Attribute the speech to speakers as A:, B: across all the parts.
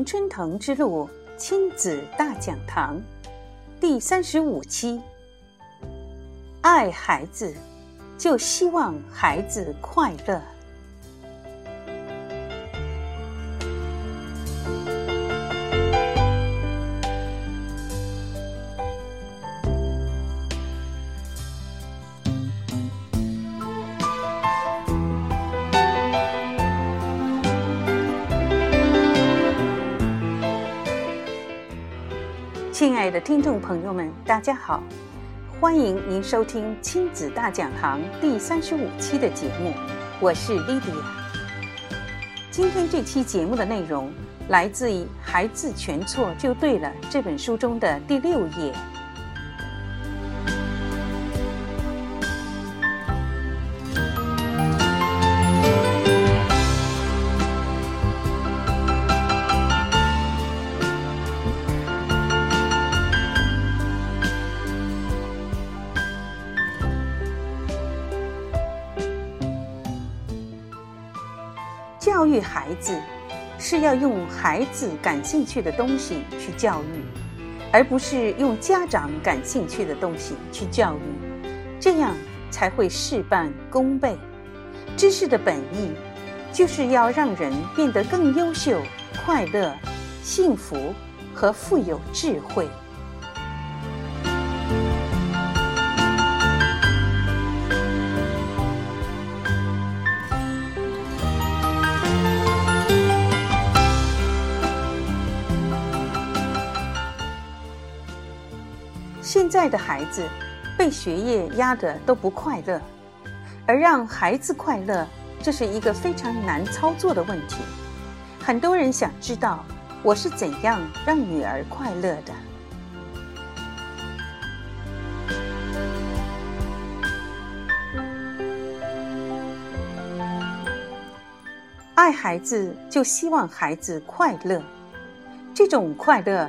A: 常春藤之路亲子大讲堂第三十五期：爱孩子，就希望孩子快乐。亲爱的听众朋友们，大家好！欢迎您收听亲子大讲堂第三十五期的节目，我是莉迪亚。今天这期节目的内容来自于《孩子全错就对了》这本书中的第六页。教育孩子是要用孩子感兴趣的东西去教育，而不是用家长感兴趣的东西去教育，这样才会事半功倍。知识的本意就是要让人变得更优秀、快乐、幸福和富有智慧。在的孩子被学业压得都不快乐，而让孩子快乐，这是一个非常难操作的问题。很多人想知道我是怎样让女儿快乐的。爱孩子就希望孩子快乐，这种快乐。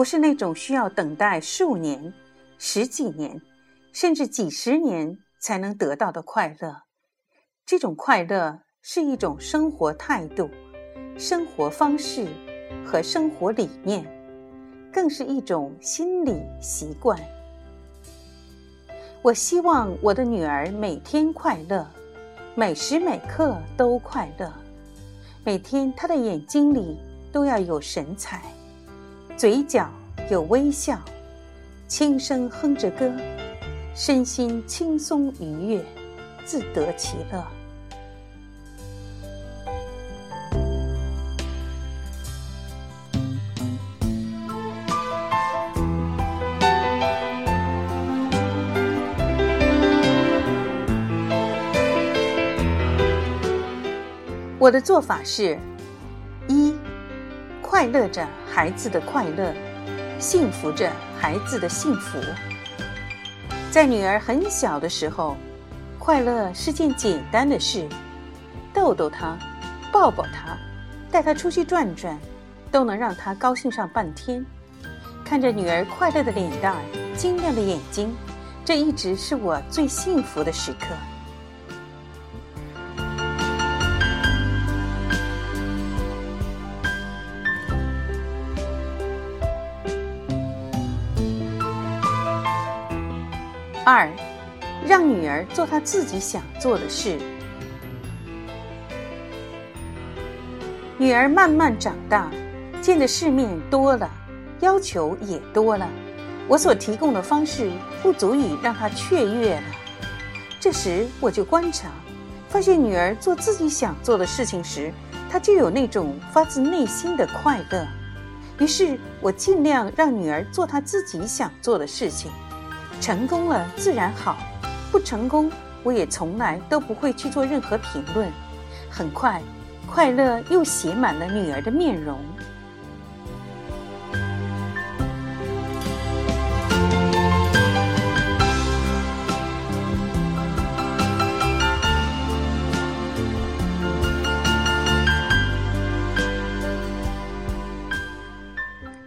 A: 不是那种需要等待数年、十几年，甚至几十年才能得到的快乐。这种快乐是一种生活态度、生活方式和生活理念，更是一种心理习惯。我希望我的女儿每天快乐，每时每刻都快乐，每天她的眼睛里都要有神采。嘴角有微笑，轻声哼着歌，身心轻松愉悦，自得其乐。我的做法是：快乐着孩子的快乐，幸福着孩子的幸福。在女儿很小的时候，快乐是件简单的事，逗逗她，抱抱她，带她出去转转，都能让她高兴上半天。看着女儿快乐的脸蛋儿、晶亮的眼睛，这一直是我最幸福的时刻。二，让女儿做她自己想做的事。女儿慢慢长大，见的世面多了，要求也多了，我所提供的方式不足以让她雀跃了。这时，我就观察，发现女儿做自己想做的事情时，她就有那种发自内心的快乐。于是我尽量让女儿做她自己想做的事情。成功了自然好，不成功我也从来都不会去做任何评论。很快，快乐又写满了女儿的面容。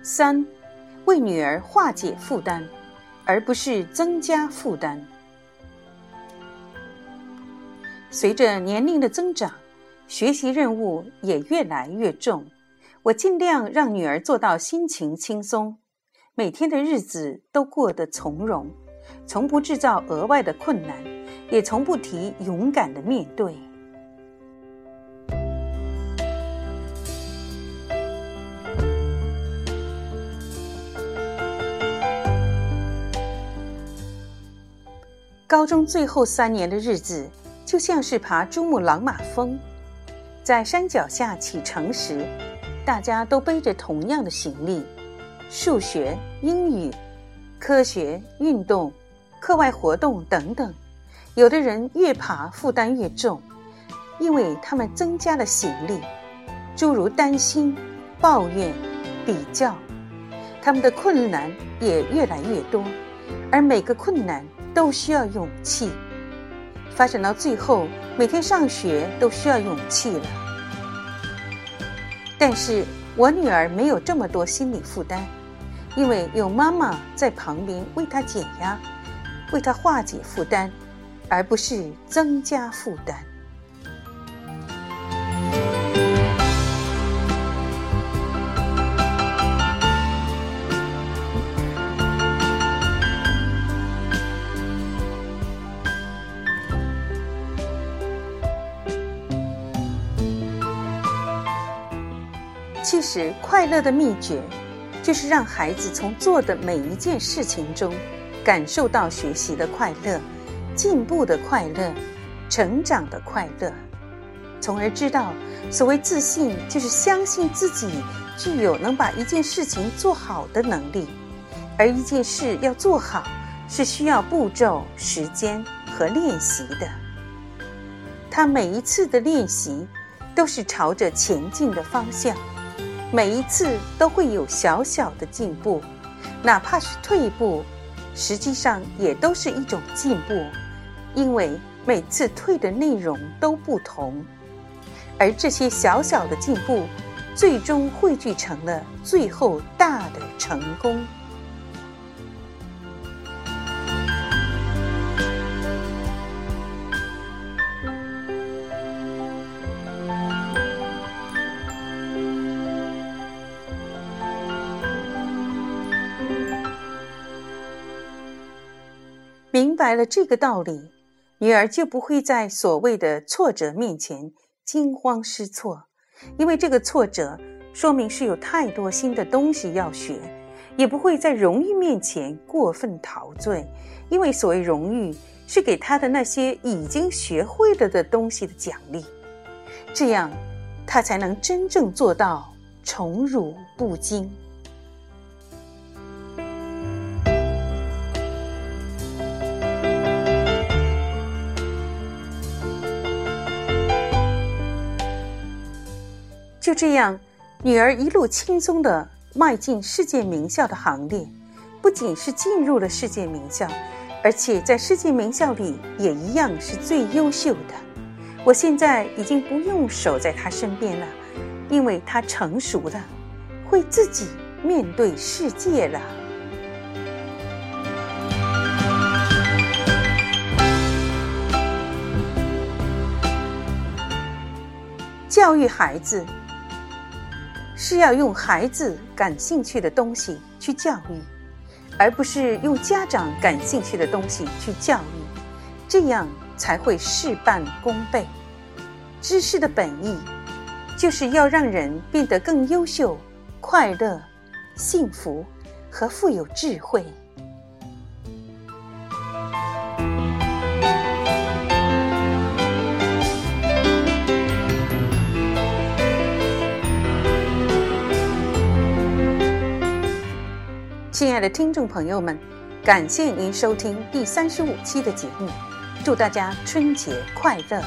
A: 三，为女儿化解负担。而不是增加负担。随着年龄的增长，学习任务也越来越重，我尽量让女儿做到心情轻松，每天的日子都过得从容，从不制造额外的困难，也从不提勇敢的面对。高中最后三年的日子，就像是爬珠穆朗玛峰，在山脚下启程时，大家都背着同样的行李：数学、英语、科学、运动、课外活动等等。有的人越爬负担越重，因为他们增加了行李，诸如担心、抱怨、比较，他们的困难也越来越多，而每个困难。都需要勇气，发展到最后，每天上学都需要勇气了。但是我女儿没有这么多心理负担，因为有妈妈在旁边为她减压，为她化解负担，而不是增加负担。其实，快乐的秘诀，就是让孩子从做的每一件事情中，感受到学习的快乐、进步的快乐、成长的快乐，从而知道，所谓自信，就是相信自己具有能把一件事情做好的能力。而一件事要做好，是需要步骤、时间和练习的。他每一次的练习，都是朝着前进的方向。每一次都会有小小的进步，哪怕是退步，实际上也都是一种进步，因为每次退的内容都不同，而这些小小的进步，最终汇聚成了最后大的成功。白了这个道理，女儿就不会在所谓的挫折面前惊慌失措，因为这个挫折说明是有太多新的东西要学；也不会在荣誉面前过分陶醉，因为所谓荣誉是给他的那些已经学会了的东西的奖励。这样，他才能真正做到宠辱不惊。就这样，女儿一路轻松的迈进世界名校的行列，不仅是进入了世界名校，而且在世界名校里也一样是最优秀的。我现在已经不用守在她身边了，因为她成熟了，会自己面对世界了。教育孩子。是要用孩子感兴趣的东西去教育，而不是用家长感兴趣的东西去教育，这样才会事半功倍。知识的本意，就是要让人变得更优秀、快乐、幸福和富有智慧。亲爱的听众朋友们，感谢您收听第三十五期的节目，祝大家春节快乐！